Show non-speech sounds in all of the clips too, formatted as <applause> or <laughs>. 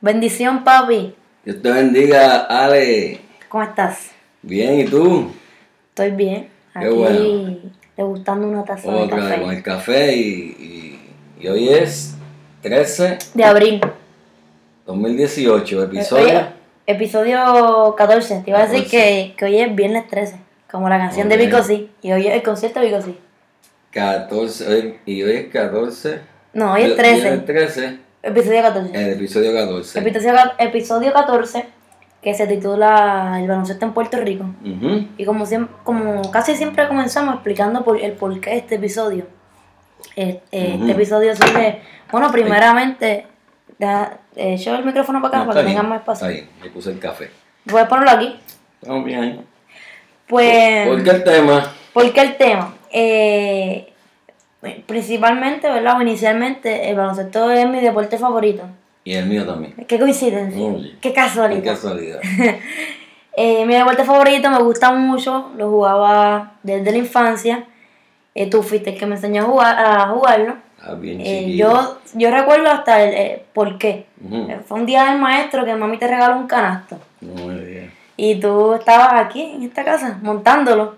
Bendición, papi. Dios te bendiga, Ale. ¿Cómo estás? Bien, ¿y tú? Estoy bien. Qué Aquí bueno. degustando una taza de Otra vez café. con el café y, y, y hoy es 13 De abril. 2018, episodio. Oye, episodio 14. Te iba a decir 14. que, que hoy es viernes 13. Como la canción de. Vico sí. Y hoy es el concierto de Vico sí. 14, hoy- y hoy es 14. No, hoy es Hoy 13. 13, Episodio 14. el episodio 14. Episodio, episodio 14. Que se titula El baloncesto en Puerto Rico. Ujú. Y como, siem- como casi siempre comenzamos explicando por, el porqué de este episodio. Eh, eh, Ujú. Este episodio surge, bueno, primeramente, deja, eh, echo el micrófono para acá No, para que tengan más espacio. Está bien, le puse el café. Voy a ponerlo aquí. Estamos bien ahí. Pues, ¿Por qué el tema? ¿por qué el tema? Eh, principalmente, ¿verdad? O inicialmente, el baloncesto es mi deporte favorito. Y el mío también. Qué coincidencia, qué Qué casualidad. <laughs> Eh, mi deporte favorito me gusta mucho, lo jugaba desde la infancia. Eh, tú fuiste el que me enseñó a, jugar, a jugarlo. Ah, bien Eh, yo, yo recuerdo hasta el eh, por qué. Fue un día del maestro que mami te regaló un canasto. Muy bien. Y tú estabas aquí en esta casa montándolo.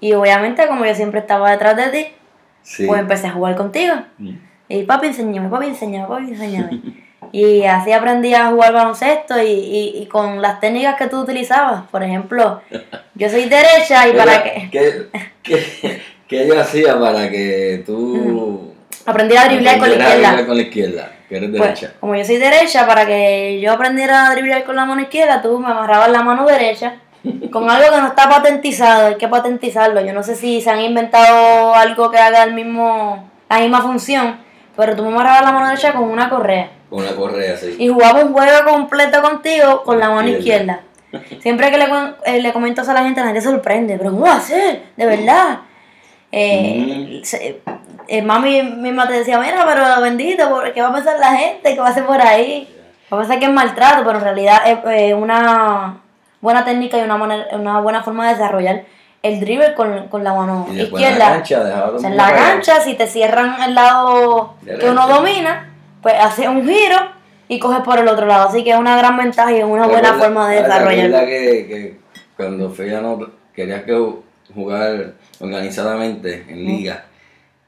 Y obviamente, como yo siempre estaba detrás de ti, Sí. pues empecé a jugar contigo. Mm. Y papi, enséñame, papi, enséñame, papi, enséñame. <laughs> y así aprendí a jugar baloncesto y, y, y con las técnicas que tú utilizabas. Por ejemplo, yo soy derecha y <laughs> para que ¿Qué, qué, qué yo hacía para que tú aprendí a driblar con la izquierda. con la izquierda? Que eres Pues, derecha. como yo soy derecha, para que yo aprendiera a driblar con la mano izquierda, tú me amarrabas la mano derecha con algo que no está patentizado, hay que patentizarlo. Yo no sé si se han inventado algo que haga el mismo, la misma función, pero tú me amarrabas la mano derecha con una correa. Con la correa, sí. Y jugaba un juego completo contigo con la mano Izquierda. izquierda. Siempre que le, eh, le comento eso a la gente, la gente se sorprende. Pero ¿cómo va a ser? De verdad. Eh, se- eh, mami misma te decía, mira, pero bendito, ¿por ¿qué va a pensar la gente? ¿Qué va a hacer por ahí? Va a pensar que es maltrato, pero en realidad es eh, una buena técnica y una, manera- una buena forma de desarrollar el dribble con, con la mano Y después en la izquierda. cancha O sea, en la cancha, si te cierran el lado que uno domina, pues haces un giro y coges por el otro lado. Así que es una gran ventaja y es una ¿Te buena forma de ah, ¿te acuerdas desarrollarlo. que, que cuando Feya no querías que ju- jugar organizadamente en liga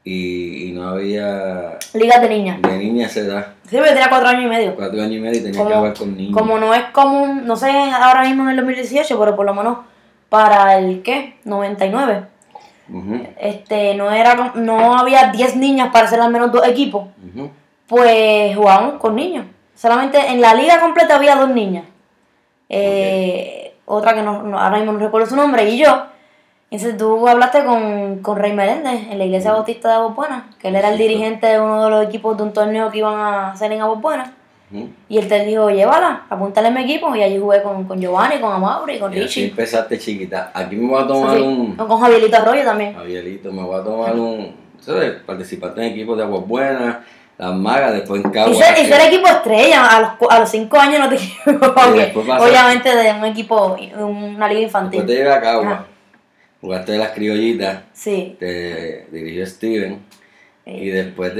y, y no había Ligas de niñas. de niña a esa edad, Sí, pero tenía cuatro años y medio. cuatro años y medio y tenías que jugar con niños. como no es común, no sé ahora mismo en el 2018, pero por lo menos para el ¿qué? 99. Ujú, Este, no era no había 10 niñas para hacer al menos dos equipos. pues jugábamos con niños. Solamente en la liga completa había dos niñas. Eh, Otra que no, no- ahora mismo no recuerdo su nombre, y yo. Entonces tú hablaste con, con Rey Meléndez en la iglesia bautista de Aguas Buenas, que él era el Sí, dirigente de uno de los equipos de un torneo que iban a hacer en Aguas Buenas. Y él te dijo, llévala, apúntale a mi equipo. Y allí jugué con, con Giovanni, con Amaury, con Y así Richie. empezaste chiquita. Aquí me voy a tomar Sí, un... Con Javierito Arroyo también. Javierito, me voy a tomar un. ¿Sabes? Participaste en equipos de Aguas Buenas, Las Magas, después en Y ser, y ser equipo estrella, a los, a los cinco años no te <laughs> pasaste- Obviamente de un equipo, una liga Después te infantil. llevé a Caguas, Ajá. Jugaste de las criollitas, Sí. te dirigió Steven, y después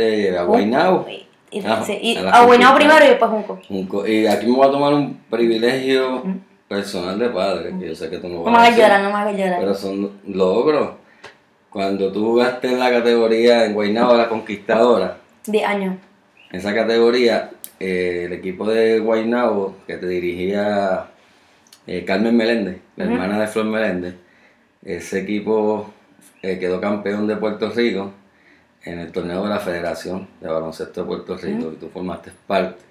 Guaynabo. Y, y, Ajá, sí, y a la a Guaynabo conquista. primero y después Junco. Junco. Y aquí me voy a tomar un privilegio personal de padre, que yo sé que tú no No vas me a llorar, no me hagas llorar. pero son logros. Cuando tú jugaste en la categoría en Guaynabo, la conquistadora, 10 años. En esa categoría, eh, el equipo de Guaynabo, que te dirigía eh, Carmen Meléndez, la Ujú. hermana de Flor Meléndez, ese equipo eh, quedó campeón de Puerto Rico en el torneo de la Federación de Baloncesto de Puerto Rico, y tú formaste parte.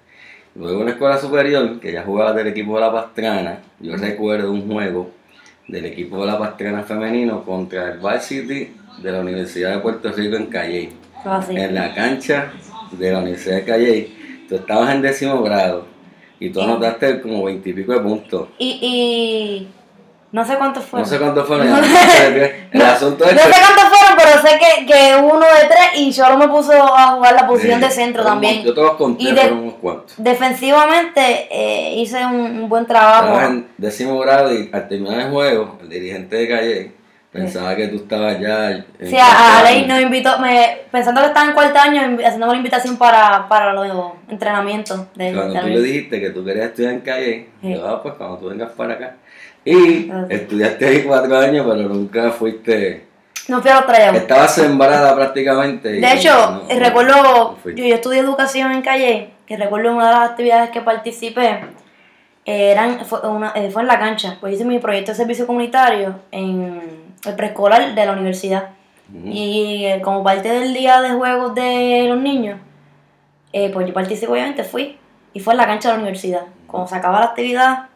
Luego en la escuela superior, que ya jugaba del equipo de la Pastrana, yo recuerdo un juego del equipo de la Pastrana femenino contra el Varsity de la Universidad de Puerto Rico en Calley Fue así. en la cancha de la Universidad de Calle, tú estabas en décimo grado y tú anotaste como veintipico de puntos. Y, y no sé cuántos fueron. No sé cuántos fueron. <laughs> No, El asunto es no sé cuántos fueron, pero sé que, que uno de tres y solo me puso a jugar la posición Sí, de centro también. Yo te los conté, Y de- fueron unos cuantos. Defensivamente eh, hice un, un buen trabajo. en décimo grado y al terminar el juego, el dirigente de Calle Pensaba que tú estabas ya. Sí, a, a cuarto Ley año. nos invitó, me, pensando que estaba en cuarto año, haciéndome la invitación para, para los entrenamientos de, Cuando de tú le dijiste que tú querías estudiar en calle, Sí. yo, ah, pues cuando tú vengas para acá. Y Ah, sí. estudiaste ahí cuatro años, pero nunca fuiste. No fui a los tryouts. Estabas sembrada prácticamente. De hecho, no- eh, recuerdo, no yo, yo estudié educación en Calle, que recuerdo una de las actividades que participé, eh, eran, fue, una, eh, fue en la cancha, pues hice mi proyecto de servicio comunitario en el preescolar de la universidad. Y como parte del día de juegos de los niños, eh, pues yo participé, obviamente fui, y fue en la cancha de la universidad. Cuando se acaba la actividad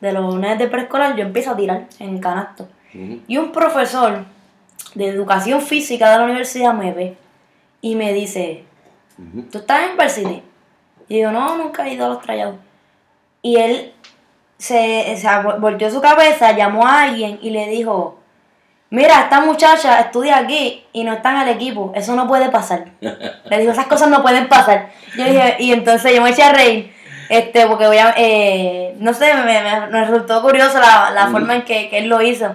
de los nenes de preescolar, yo empiezo a tirar en el canasto. Y un profesor de educación física de la universidad me ve y me dice. ¿tú estás en Varsity? Y digo, no, nunca he ido a los trayados. Y él se, se vol- volteó su cabeza, llamó a alguien y le dijo, mira, esta muchacha estudia aquí y no está en el equipo, eso no puede pasar. <laughs> Le dijo, esas cosas no pueden pasar. Yo dije, y entonces yo me eché a reír, este, porque voy a, eh, no sé, me, me- me resultó curioso la, la Mm. forma en que, que él lo hizo.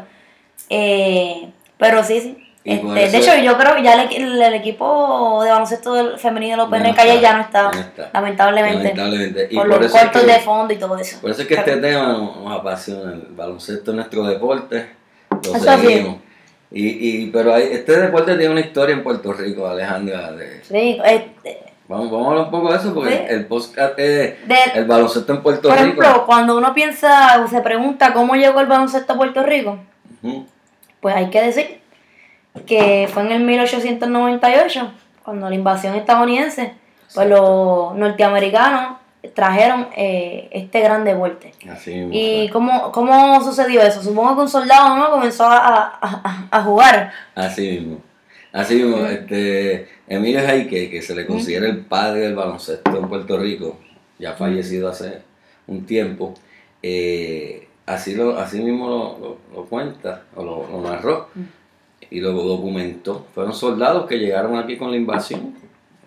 Eh, pero sí, sí. Este, de hecho, yo creo que ya el, el- equipo de baloncesto del femenino de los no Calle ya no está, ya no está. lamentablemente. Lamentablemente. Y por, por los eso es cortos que- de fondo y todo eso. Por eso es que este tema nos, apasiona. El baloncesto es nuestro deporte. Lo Eso seguimos. Y, y, pero hay, este deporte tiene una historia en Puerto Rico, Alejandra. de- Sí, este, vamos, vamos a hablar un poco de eso porque Sí. el podcast de- el baloncesto en Puerto por Rico. ejemplo, cuando uno piensa o se pregunta cómo llegó el baloncesto a Puerto Rico, pues hay que decir que fue en el 1898, cuando la invasión estadounidense, pues los norteamericanos trajeron eh, este gran deporte. Así. ¿Y cómo, cómo sucedió eso? Supongo que un soldado ¿no? comenzó a- a- a jugar. Así mismo. Así mismo, este, Emilio Jaike, que se le considera el padre del baloncesto en Puerto Rico, ya fallecido hace un tiempo, eh, así, lo, así mismo lo, lo- lo cuenta, o lo, lo narró, y lo documentó. Fueron soldados que llegaron aquí con la invasión.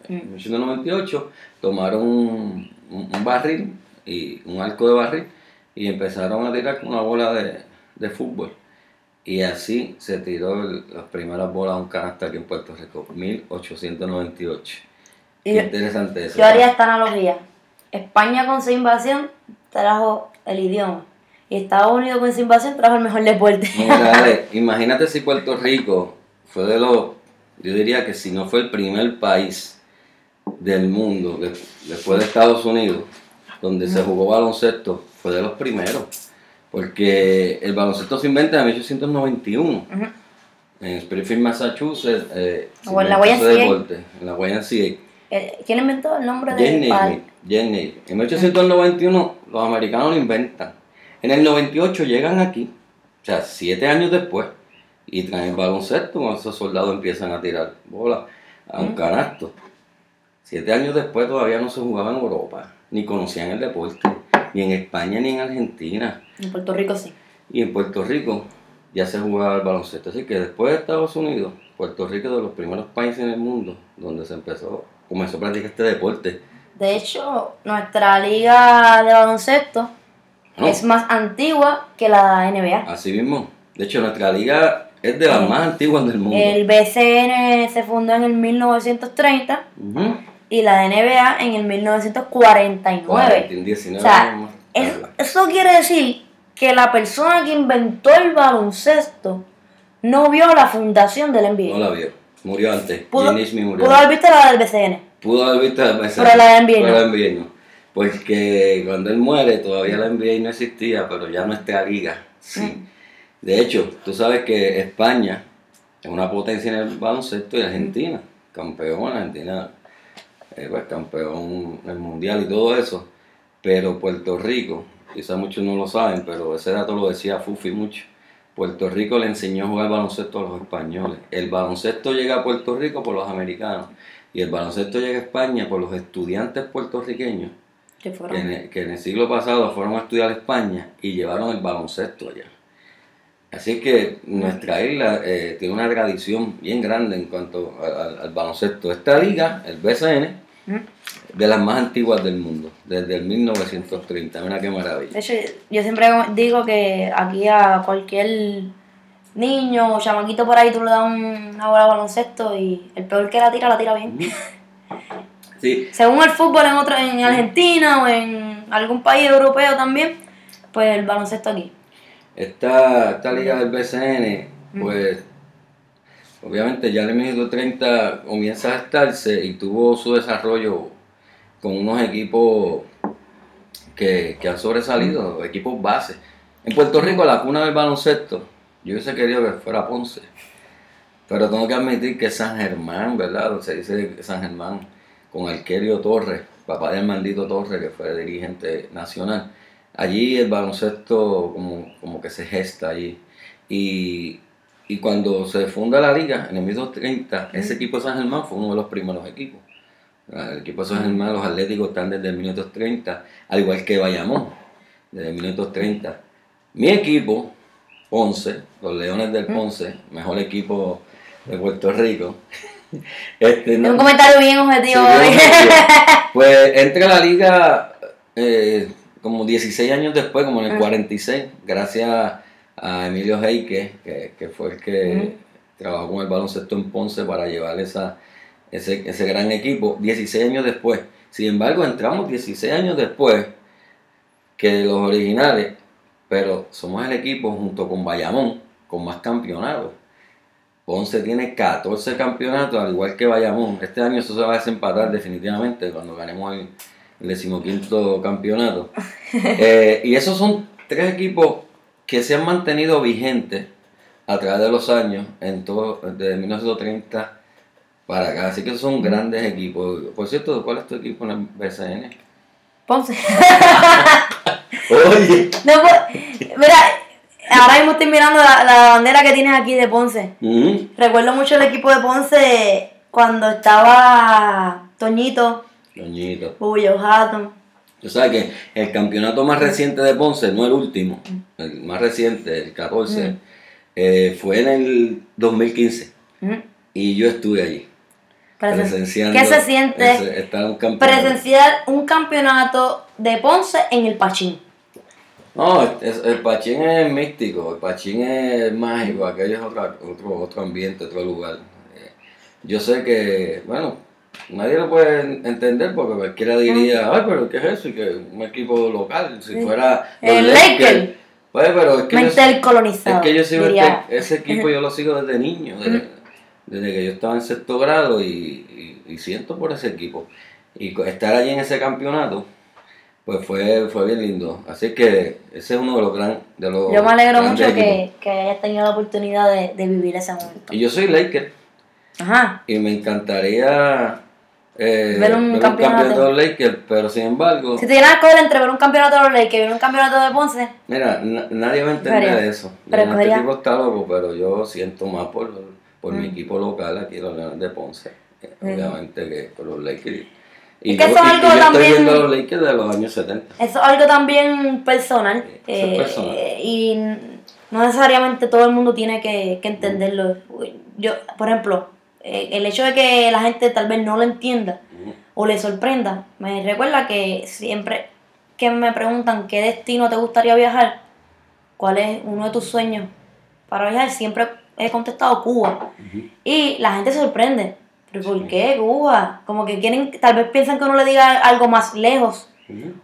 En 1898 tomaron un barril, y un arco de barril, y empezaron a tirar con una bola de, de fútbol. Y así se tiró el- las primeras bolas a un canasta aquí en Puerto Rico, 1898. Y Qué interesante eso. Yo haría esta analogía. España con su invasión trajo el idioma. Y Estados Unidos con su invasión trajo el mejor deporte. Mira, Ale, <laughs> imagínate si Puerto Rico fue de los, yo diría que si no fue el primer país del mundo, de- después de Estados Unidos, donde se jugó baloncesto, fue de los primeros. Porque el baloncesto se inventa en 1891. Ujú. En Springfield, Massachusetts. eh, O en la deporte, En la. Eh, ¿Quién inventó el nombre de Jane Naismith. En 1891 los americanos lo inventan. En el 98 llegan aquí, o sea, siete años después, y traen el baloncesto cuando esos soldados empiezan a tirar bolas a un canasto. Siete años después todavía no se jugaba en Europa, ni conocían el deporte, ni en España ni en Argentina. En Puerto Rico sí. Y en Puerto Rico ya se jugaba el baloncesto. Así que después de Estados Unidos, Puerto Rico es de los primeros países en el mundo donde se empezó, comenzó a practicar este deporte. De hecho, nuestra liga de baloncesto ¿no? es más antigua que la NBA. Así mismo. De hecho, nuestra liga es de las más antiguas del mundo. El BCN se fundó en el 1930 Ujú. y la NBA en el 1949. 40, 19 O sea, eso quiere decir que la persona que inventó el baloncesto no vio la fundación del NBA. No la vio. Murió antes. Pudo, murió pudo haber visto la del BCN. Pudo haber visto la mesa. Pero la NBA no. Pero la NBA no. Porque cuando él muere todavía la NBA no existía, pero ya nuestra liga sí. Mm. De hecho, tú sabes que España es una potencia en el baloncesto y Argentina, campeón, Argentina, eh, pues, campeón en el mundial y todo eso. Pero Puerto Rico, quizás muchos no lo saben, pero ese dato lo decía Fufi mucho. Puerto Rico le enseñó a jugar baloncesto a los españoles. El baloncesto llega a Puerto Rico por los americanos y el baloncesto llega a España por los estudiantes puertorriqueños Que en, el, que en el siglo pasado fueron a estudiar a España y llevaron el baloncesto allá. Así que nuestra isla eh, tiene una tradición bien grande en cuanto al, al baloncesto. Esta liga, el BCN, Mm. De las más antiguas del mundo, desde el 1930. Mira qué maravilla. De hecho, yo siempre digo que aquí a cualquier niño o chamaquito por ahí, tú le das un- una bola de baloncesto y el peor que la tira, la tira bien. <laughs> Sí, Según el fútbol en otro, en Argentina o en algún país europeo también, pues el baloncesto aquí. esta, esta liga del BCN, pues obviamente ya en el minuto 30 comienza a estarse y tuvo su desarrollo con unos equipos que, que han sobresalido, equipos base. En Puerto Rico, la cuna del baloncesto, yo hubiese querido que fuera Ponce. Pero tengo que admitir que San Germán, ¿verdad? Se dice San Germán, con Alquerio Torres, papá de Armandito Torres, que fue dirigente nacional. Allí el baloncesto como, como que se gesta allí. Y, y cuando se funda la liga, en el 1930, ese equipo de San Germán fue uno de los primeros equipos. El equipo de San Germán, los atléticos están desde 1930, al igual que Bayamón, desde 1930. Mi equipo, Ponce, los Leones del Ponce, mejor equipo de Puerto Rico. <laughs> Este, Es no- un comentario bien objetivo. Sí, <laughs> pues entra a la liga eh, como 16 años después, como en el 46, gracias a Emilio Heike, que, que fue el que trabajó con el baloncesto en Ponce para llevar esa, ese, ese gran equipo, 16 años después. Sin embargo, entramos 16 años después que los originales, pero somos el equipo junto con Bayamón con más campeonatos. Ponce tiene 14 campeonatos, al igual que Bayamón. Este año eso se va a desempatar definitivamente cuando ganemos el, el decimoquinto campeonato. <laughs> Eh, y esos son tres equipos que se han mantenido vigentes a través de los años, en todo, desde 1930 para acá. Así que son grandes equipos. Por cierto, ¿cuál es tu equipo en el BCN? Ponce. <laughs> Oye. No, pues, mira, ahora mismo estoy mirando la, la bandera que tienes aquí de Ponce. Ujú. Recuerdo mucho el equipo de Ponce cuando estaba Toñito, Doñito. Bullo Hatton. Tú sabes que el campeonato más reciente de Ponce, no el último, el más reciente, el 14, eh, fue en el 2015 Ujú. y yo estuve allí. Presen- presenciando ¿Qué se siente ese- estar un presenciar un campeonato de Ponce en el Pachín? No, es- el Pachín es místico, el Pachín es mágico, aquello es otra- otro, otro ambiente, otro lugar. Eh, Yo sé que, bueno, nadie lo puede en- entender porque cualquiera diría, ay, pero ¿qué es eso? Y que un equipo local, si fuera El Lakers. Pues, pero es que yo-. Es que yo sigo este- ese equipo yo lo sigo desde niño, desde, desde que yo estaba en sexto grado y, y- y siento por ese equipo. Y estar allí en ese campeonato, pues fue, fue bien lindo. Así que ese es uno de los gran, de los Yo me alegro grandes mucho que, que hayas tenido la oportunidad de, de vivir ese momento. Y yo soy Laker Ajá. y me encantaría eh, Ver un campeonato. de los Lakers, pero sin embargo, Si te dieran a escoger entre ver un campeonato de los Lakers y ver un campeonato de Ponce, mira, na- nadie va a entender eso. Pero este equipo está loco, pero yo siento más por, por Mm. mi equipo local aquí, los Leones de Ponce. Eh, Obviamente que por los Lakers. Y Es que yo, eso es algo yo también- estoy viendo a los Lakers de los años 70. eso es algo también personal. Es eh, personal. eh, y no necesariamente todo el mundo tiene que, que entenderlo. Yo, por ejemplo, eh, el hecho de que la gente tal vez no lo entienda o le sorprenda, me recuerda que siempre que me preguntan qué destino te gustaría viajar, cuál es uno de tus sueños para viajar, siempre he contestado Cuba. Y la gente se sorprende. ¿Pero por qué Cuba? Como que quieren, tal vez piensan que uno le diga algo más lejos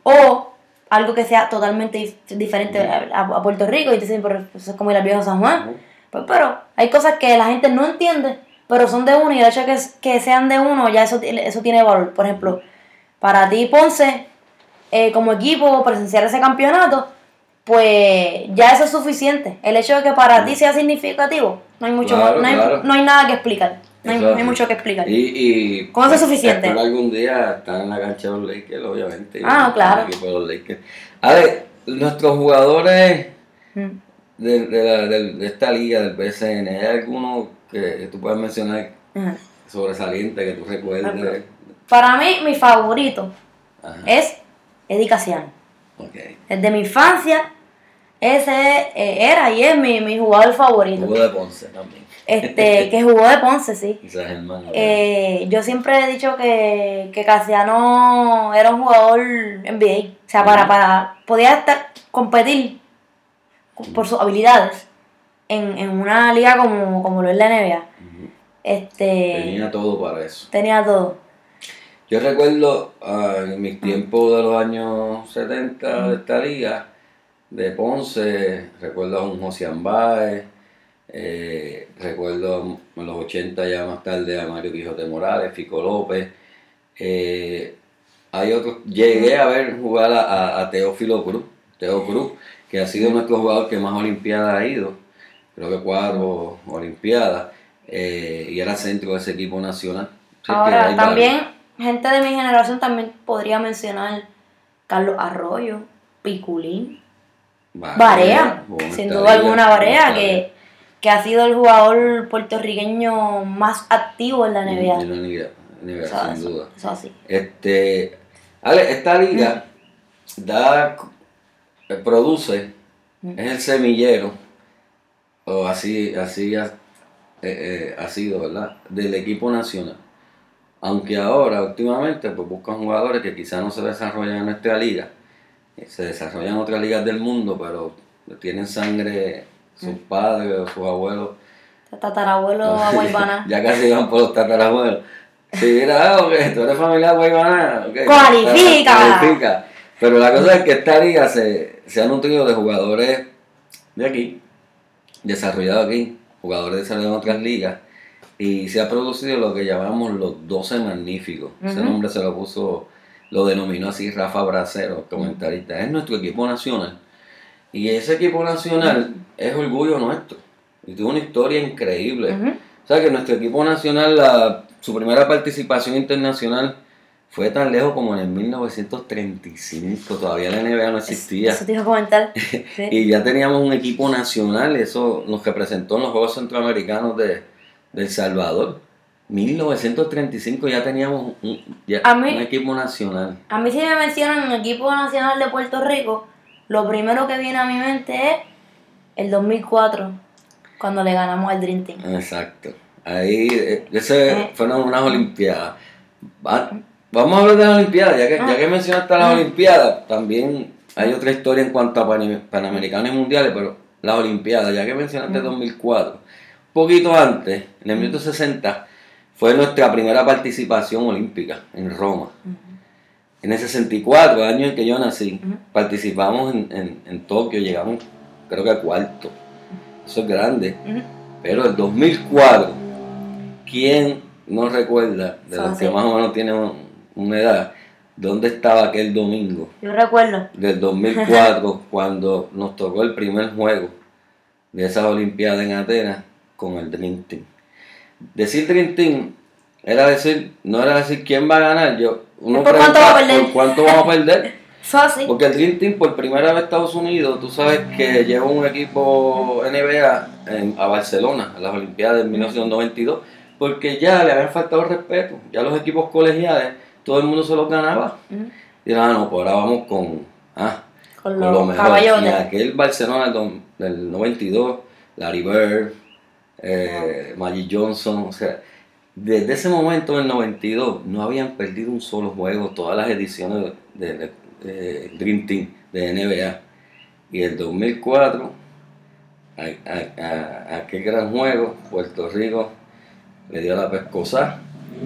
o algo que sea totalmente dif- diferente a, a Puerto Rico y te dicen, pero eso es como ir al viejo San Juan. Pues, pero hay cosas que la gente no entiende, pero son de uno y el hecho de que, que sean de uno, ya eso, tiene- eso tiene valor. Por ejemplo, para ti, Ponce, eh, como equipo, presenciar ese campeonato, pues ya eso es suficiente. El hecho de que para ti sea significativo, no hay, mucho, Claro, no hay, claro. no hay nada que explicar. No hay, no hay mucho que explicar. Y, y Con eso es suficiente. espero algún día estar en la cancha de los Lakers, obviamente. Ah, claro. de los Lakers. A ver, nuestros jugadores Mm. de, de, la- de- esta liga, del BCN, ¿hay alguno que, tú puedas mencionar sobresaliente que tú recuerdes? Para mí, mi favorito Ajá, es Eddie. Ok. Desde mi infancia, ese eh, era y es mi, mi jugador favorito. Jugó de Ponce también. Este, <laughs> que jugó de Ponce, sí. Eh, yo siempre he dicho que, que Casiano era un jugador NBA. O sea, para, para podía estar, competir por sus habilidades en, en una liga como, como lo es la NBA. Este, Tenía todo para eso. tenía todo. Yo recuerdo ah, en mis tiempos de los años 70 de esta liga, de Ponce, recuerdo a un José Ambaez, eh, recuerdo en los 80 ya más tarde a Mario Quijote Morales, Fico López. eh, hay otros, llegué a ver jugar a, a- a Teófilo Cruz, Teo Cruz, que ha sido nuestro jugador que más Olimpiadas ha ido, creo que cuatro Olimpiadas, eh, y era centro de ese equipo nacional. Así Ahora, también, gente de mi generación también podría mencionar Carlos Arroyo, Piculín, Bueno, sin duda alguna esta que, que ha sido el jugador puertorriqueño más activo en la. NBA. En la NBA, sin eso, duda. eso así. Este, Ale, esta liga da, eh, produce, Mm. es el semillero, o así, así ha, eh, eh, ha sido, ¿verdad? Del equipo nacional. Aunque ahora, últimamente, pues buscan jugadores que quizás no se desarrollan en nuestra liga, eh, se desarrollan en otras ligas del mundo, pero tienen sangre sus Mm. padres o sus abuelos Tatarabuelo Aguaybana. <laughs> ya casi van por los tatarabuelos. Si mira, ah, ok, tú eres familiar Guaybana, ok. Cualifica. Cualifica. Pero la cosa es que esta liga se, se ha nutrido de jugadores de aquí, desarrollados aquí, jugadores desarrollados en otras ligas, y se ha producido lo que llamamos los 12 magníficos. Ese nombre se lo puso, lo denominó así Rafa Bracero, comentarista. Es nuestro equipo nacional. Y ese equipo nacional es orgullo nuestro. Y tuvo una historia increíble. Ujú. O sea que nuestro equipo nacional, la- su primera participación internacional fue tan lejos como en el 1935. Todavía la NBA no existía. Eso te iba a comentar. <laughs> Sí. Y ya teníamos un equipo nacional, eso nos representó en los Juegos Centroamericanos de, de El Salvador. 1935 ya teníamos un, ya- mí- un equipo nacional. A mí si me mencionan el equipo nacional de Puerto Rico, lo primero que viene a mi mente es el 2004, cuando le ganamos al Dream Team. Exacto. Ahí, eh, ese Eh. fueron unas Olimpiadas. Va- vamos a hablar de las Olimpiadas, ya que, ya que mencionaste las Ah. Olimpiadas, también hay otra historia en cuanto a Pan- Panamericanos y Mundiales, pero las Olimpiadas, ya que mencionaste 2004, poquito antes, en el minuto 60, fue nuestra primera participación olímpica en Roma. En el 64, el año en que yo nací, participamos en, en, en Tokio, llegamos creo que a cuarto. Eso es grande. Ujú. Pero el 2004, ¿quién no recuerda, de los que Sí. más o menos tienen un- una edad, dónde estaba aquel domingo Yo recuerdo. del 2004 <laughs> cuando nos tocó el primer juego de esas Olimpiadas en Atenas con el Dream Team? Decir Dream Team era decir, no era decir quién va a ganar, yo uno ¿Por cuánto va a perder? ¿por cuánto vamos a perder? <laughs> Porque el Dream Team por primera vez Estados Unidos, tú sabes que lleva un equipo NBA en- a Barcelona, a las Olimpiadas de 1992, porque ya le habían faltado respeto, ya los equipos colegiales, todo el mundo se los ganaba. Y ah, no, pues ahora vamos con, ah, Con con los lo mejor. Y aquel Barcelona del, del 92, Larry Bird, eh, Magic Johnson, o sea, desde ese momento del 92 no habían perdido un solo juego todas las ediciones de, de- de Dream Team de NBA. Y el 2004, a, a- a- aquel gran juego, Puerto Rico le dio la pescosa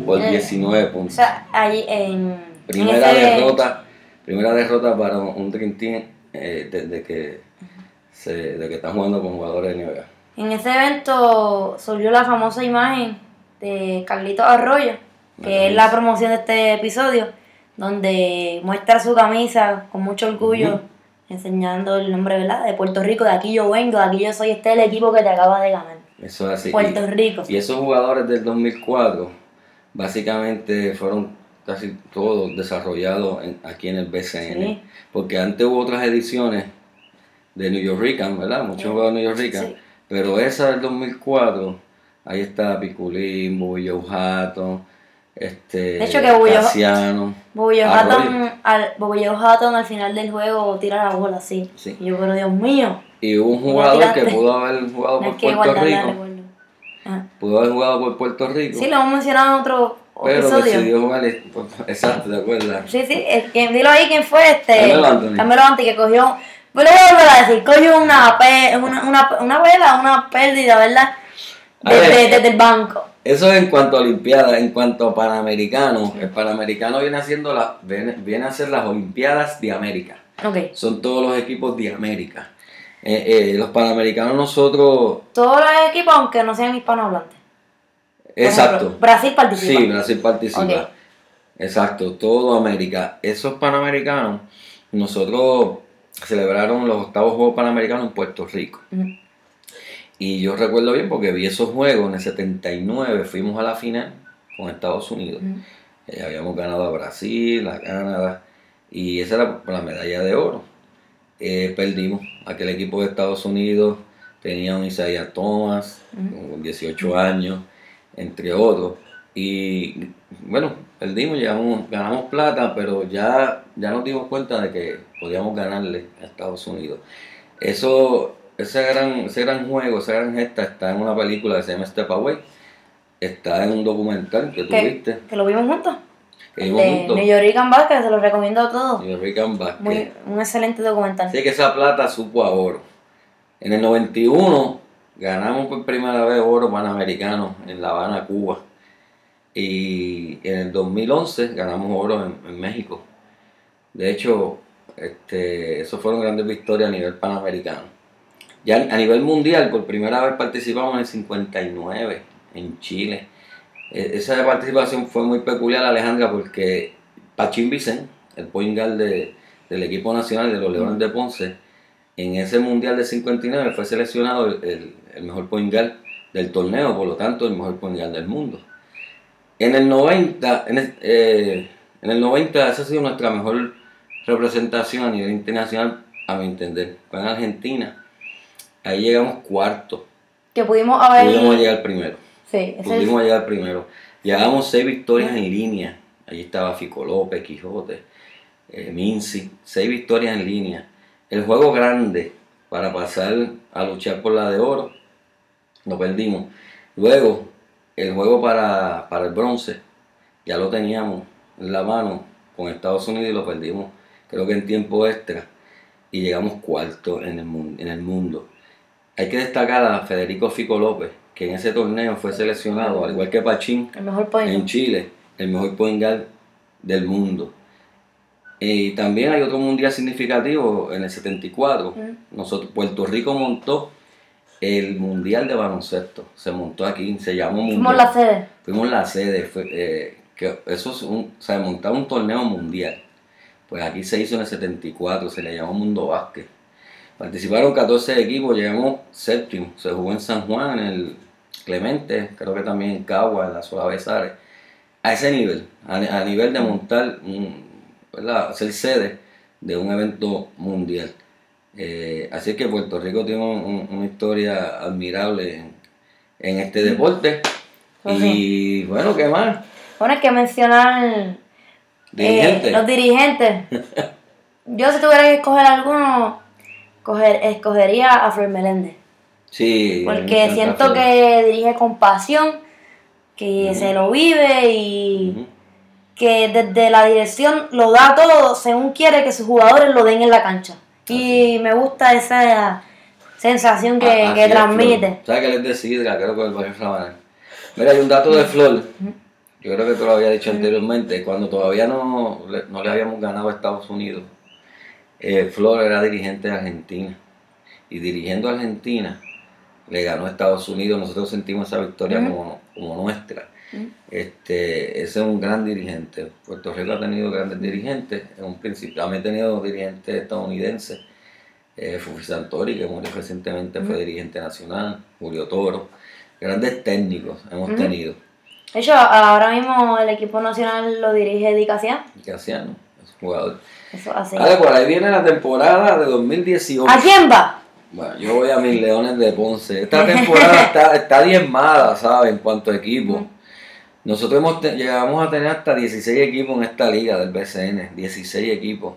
por Eh, 19 O puntos. sea, ahí en. Primera en derrota, primera derrota para un Dream Team eh, desde que se, de que están jugando con jugadores de NBA. En ese evento surgió la famosa imagen de Carlito Arroyo, que es la promoción de este episodio, donde muestra su camisa con mucho orgullo, enseñando el nombre ¿verdad? de Puerto Rico, de aquí yo vengo, de aquí yo soy, este es el equipo que te acaba de ganar. Eso es así. Puerto Y- Rico. Y esos jugadores del 2004 básicamente fueron casi todos desarrollados en- aquí en el BCN. Sí. Porque antes hubo otras ediciones de New York Rican, ¿verdad? Muchos Sí. jugadores de New York Rican. Sí. Pero esa del 2004, ahí está Piculín, Bobillo Hatton, este, De hecho que. Hatton al, Bobillo Hatton al final del juego tira la bola así. Sí. Y yo, pero Dios mío, Y hubo un ¿Cómo jugador que pudo haber jugado por Puerto Rico. Ajá. Pudo haber jugado por Puerto Rico. Sí, lo hemos mencionado en otro pero episodio. decidió jugar. <laughs> Exacto, ¿te acuerdas? Sí, sí, que- dilo ahí quién fue este. Carmelo Anthony. Carmelo Anthony, que cogió. Voy a volver a decir, coño, una, una, una, una vela, una pérdida, ¿verdad? Ver. Desde, desde el banco. Eso en cuanto a Olimpiadas, en cuanto a Panamericanos, el Panamericano viene haciendo la, viene, viene a ser las Olimpiadas de América. Ok. Son todos los equipos de América. Eh, eh, los Panamericanos nosotros, Todos los equipos, aunque no sean hispanohablantes. Exacto. ejemplo, Brasil participa. Sí, Brasil participa. Exacto, todo América. Esos Panamericanos, nosotros celebraron los octavos Juegos Panamericanos en Puerto Rico. Y yo recuerdo bien porque vi esos juegos en el 79, fuimos a la final con Estados Unidos. Eh, habíamos ganado a Brasil, a Canadá, y esa era la medalla de oro. Eh, perdimos. Aquel equipo de Estados Unidos tenía un Isaiah Thomas, con 18 años, entre otros. Y bueno, perdimos, llegamos, ganamos plata, pero ya, ya nos dimos cuenta de que podíamos ganarle a Estados Unidos. Eso, ese gran, ese gran juego, esa gran gesta está en una película que se llama Step Away. Está en un documental que tú Que, viste. que lo vimos juntos. Que El vimos de juntos. New York Basket, se lo recomiendo a todos. New York. Muy, un excelente documental. Así que esa plata supo a oro. En el 91 ganamos por primera vez oro panamericano en La Habana, Cuba. Y en el 2011 ganamos oro en, en México. De hecho, este, eso fueron grandes victorias a nivel panamericano. Ya a nivel mundial, por primera vez participamos en el 59 en Chile. E- Esa participación fue muy peculiar, Alejandra, porque Pachín Vicen, el point guard de- del equipo nacional de los Leones de Ponce, en ese mundial de 59 fue seleccionado el, el- mejor point guard del torneo, por lo tanto, el mejor point guard del mundo. En el 90, en el, eh, en el 90 esa ha sido nuestra mejor representación a nivel internacional, a mi entender. Fue en Argentina. Ahí llegamos cuarto. Que pudimos haber. Pudimos llegar primero. Sí, ese es Pudimos llegar primero. Llevamos seis victorias en línea. Allí estaba Fico López, Quijote, eh, Minci. Seis victorias en línea. El juego grande para pasar a luchar por la de oro, lo perdimos. Luego, el juego para, para el bronce, ya lo teníamos en la mano con Estados Unidos y lo perdimos, creo que en tiempo extra. Y llegamos cuarto en el, mun- en el mundo. Hay que destacar a Federico Fico López, que en ese torneo fue seleccionado, al igual que Pachín, el mejor point. en Chile, el mejor point guard del mundo. Y también hay otro mundial significativo en el 74. Mm. Nosotros, Puerto Rico montó el mundial de baloncesto. Se montó aquí, se llamó Fuimos mundial. la sede. Fuimos la sede, fue, eh, que eso es un, o sea, montar un torneo mundial. Pues aquí se hizo en el 74, se le llamó Mundo Básquet. Participaron 14 equipos, llegamos séptimo. Se jugó en San Juan, en el Clemente, creo que también en Cagua, en la Suavesares. A ese nivel, a, a nivel de montar, un, ¿verdad? ser sede de un evento mundial. Eh, así que Puerto Rico tiene un- un- una historia admirable en, en este deporte. Pues Y bueno, ¿qué más? Bueno, hay que mencionar eh, los dirigentes. <laughs> Yo si tuviera que escoger alguno, coger, escogería a Fred Meléndez. Sí. Porque siento que dirige con pasión, que se lo vive y que desde la dirección lo da todo según quiere que sus jugadores lo den en la cancha. Y me gusta esa sensación que, Ah, que transmite. ¿Sabes que él es de Sidra? Creo que el barrio. Mira, hay un dato de Flor. Yo creo que te lo había dicho anteriormente. Cuando todavía no, le- no le habíamos ganado a Estados Unidos, eh, Flor era dirigente de Argentina. Y dirigiendo a Argentina, le ganó a Estados Unidos. Nosotros sentimos esa victoria como, como nuestra. Este, ese es un gran dirigente. Puerto Rico ha tenido grandes dirigentes. En un principio, también ha tenido dirigentes estadounidenses. Eh, Fufi Santori, que murió recientemente, fue dirigente nacional. Julio Toro. Grandes técnicos hemos tenido. De hecho, ahora mismo el equipo nacional lo dirige Dicasia. Casiano, es jugador. Eso así. Vale, por ahí viene la temporada de 2018. ¿A quién va? Bueno, yo voy a mis <laughs> Leones de Ponce. Esta temporada está, está diezmada, ¿sabes? En cuanto a equipos. Nosotros hemos llegamos a tener hasta 16 equipos en esta liga del BCN. 16 equipos.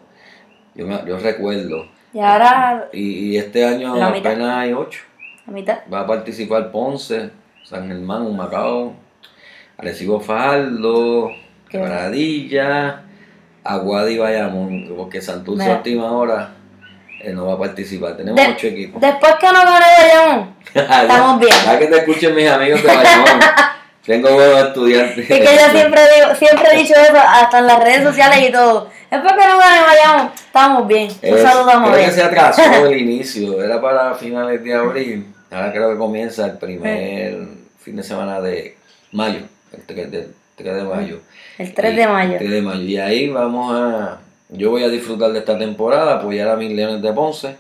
Yo, me- yo recuerdo. Y ahora Y, y este año mitad. apenas hay 8. la mitad. Va a participar Ponce, San Germán, Humacao, Arecibo bueno. Quebradilla, Aguada y Bayamón, porque Santurce a última hora eh, no va a participar. Tenemos De- ocho equipos. Después que no gane Bayamón, <laughs> estamos bien. Ya que te escuchen mis amigos de Bayamón. <laughs> Tengo buenos estudiantes. Es que yo siempre digo, siempre he dicho eso, hasta en las redes <laughs> sociales y todo. Después que no gane Bayamón, estamos bien. Un Es- saludo a creo Mabel. que se atrasó el inicio, era para finales de abril. Ahora creo que comienza el primer fin de semana de mayo, el 3 de, 3 de mayo. El 3 Y- de mayo. 3 de mayo. Y ahí vamos a. Yo voy a disfrutar de esta temporada, apoyar a mis Leones de Ponce.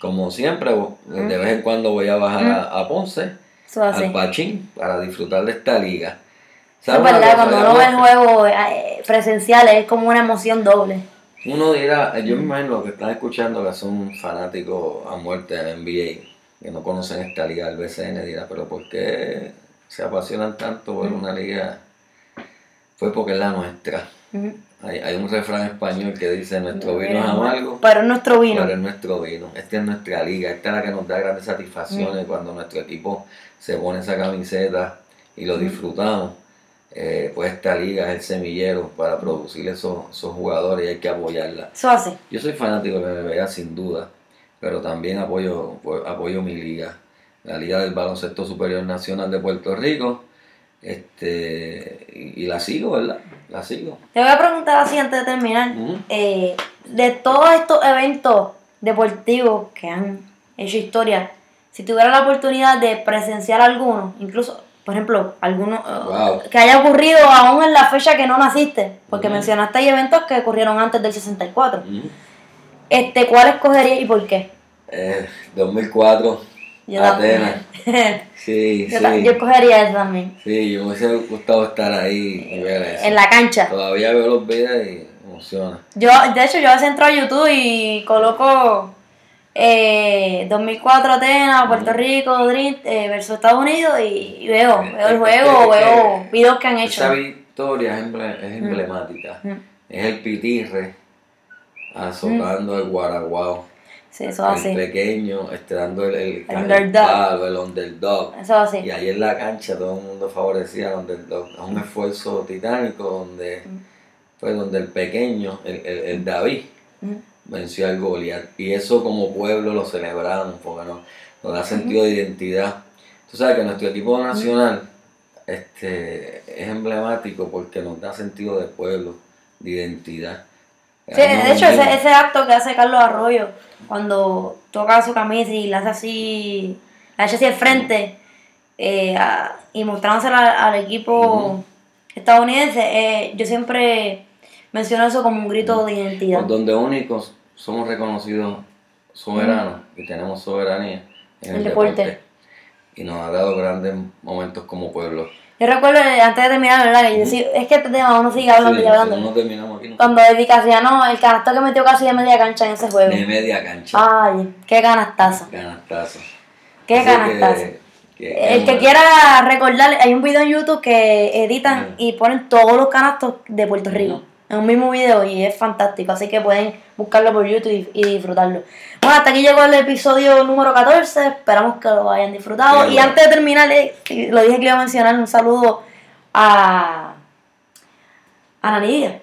Como siempre, de vez en cuando voy a bajar a, a Ponce, Eso al Pachín, para disfrutar de esta liga. Es verdad, cuando uno ve el juego eh, presencial es como una emoción doble. Uno dirá, yo me imagino los que están escuchando que son fanáticos a muerte del NBA, que no conocen esta liga del BCN, dirá, pero ¿por qué se apasionan tanto por una liga? Fue porque es la nuestra. Hay, hay un refrán español que dice, nuestro vino es amargo, Pero es nuestro vino. pero es nuestro vino. Esta es nuestra liga, esta es la que nos da grandes satisfacciones cuando nuestro equipo se pone esa camiseta y lo disfrutamos. Eh, pues esta liga es el semillero para producir esos, esos jugadores y hay que apoyarla. Eso así. Yo soy fanático de la NBA sin duda, pero también apoyo, apoyo mi liga, la Liga del Baloncesto Superior Nacional de Puerto Rico, este y, y la sigo, ¿verdad? La sigo. Te voy a preguntar así antes de terminar. Eh, de todos estos eventos deportivos que han hecho historia, si tuviera la oportunidad de presenciar alguno, incluso, por ejemplo, alguno eh, que haya ocurrido aún en la fecha que no naciste, porque mencionaste hay eventos que ocurrieron antes del 64. Ujú. Este, ¿cuál escogerías y por qué? Eh, 2004, Yo Atenas. también. <laughs> Sí, yo, sí. yo escogería eso también. Sí, yo me hubiese gustado estar ahí y ver eso. En la cancha. Todavía veo los videos y emociona. Yo, de hecho, yo a veces entro a YouTube y coloco eh, 2004 Atenas, Puerto Rico, Dream eh, versus Estados Unidos y, veo, veo el juego, veo videos que han hecho. Esa victoria es, emble- es emblemática. Mm. Es el pitirre azotando el guaraguao. Sí, eso es el así. pequeño, dando el, el, El underdog. el underdog. Eso es Y así. ahí en la cancha todo el mundo favorecía al underdog. Es un esfuerzo titánico donde, Mm. pues, donde el pequeño, el, el, el David, Mm. venció al Goliat. Y eso como pueblo lo celebramos porque nos, nos da sentido de identidad. Tú sabes que nuestro equipo nacional este, es emblemático porque nos da sentido de pueblo, de identidad. Sí, de hecho, ese, ese acto que hace Carlos Arroyo cuando toca su camisa y la hace así, la echa hacia el frente eh, a- y mostrándosela al, al equipo estadounidense, eh, yo siempre menciono eso como un grito de identidad. Por donde únicos somos reconocidos soberanos y tenemos soberanía en el, El deporte. deporte. Y nos ha dado grandes momentos como pueblo. Yo recuerdo, antes de terminar, ¿verdad? Que yo sí- es que este tema uno sigue hablando Sí, y hablando. no, terminamos aquí. ¿no? Cuando Eddie Casiano, el canasto que metió casi de media cancha en ese juego. De media cancha. Ay, qué canastazo. Canastazo. Qué Así canastazo. que- que- El que quiera recordar, hay un video en YouTube que editan y ponen todos los canastos de Puerto Rico en un mismo video y es fantástico. Así que pueden buscarlo por YouTube y, y disfrutarlo. Bueno, hasta aquí llegó el episodio número 14. Esperamos que lo hayan disfrutado. Y antes de terminar, eh, lo dije que iba a mencionar, un saludo a, a Nanidia.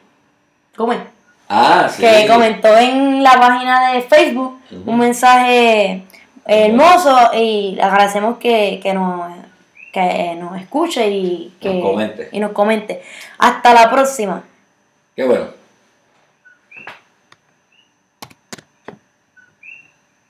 ¿Cómo es? Ah, sí. que comentó en la página de Facebook un mensaje hermoso y le agradecemos que, que nos, que nos escuche y que Nos comente. y nos comente. Hasta la próxima. Qué bueno.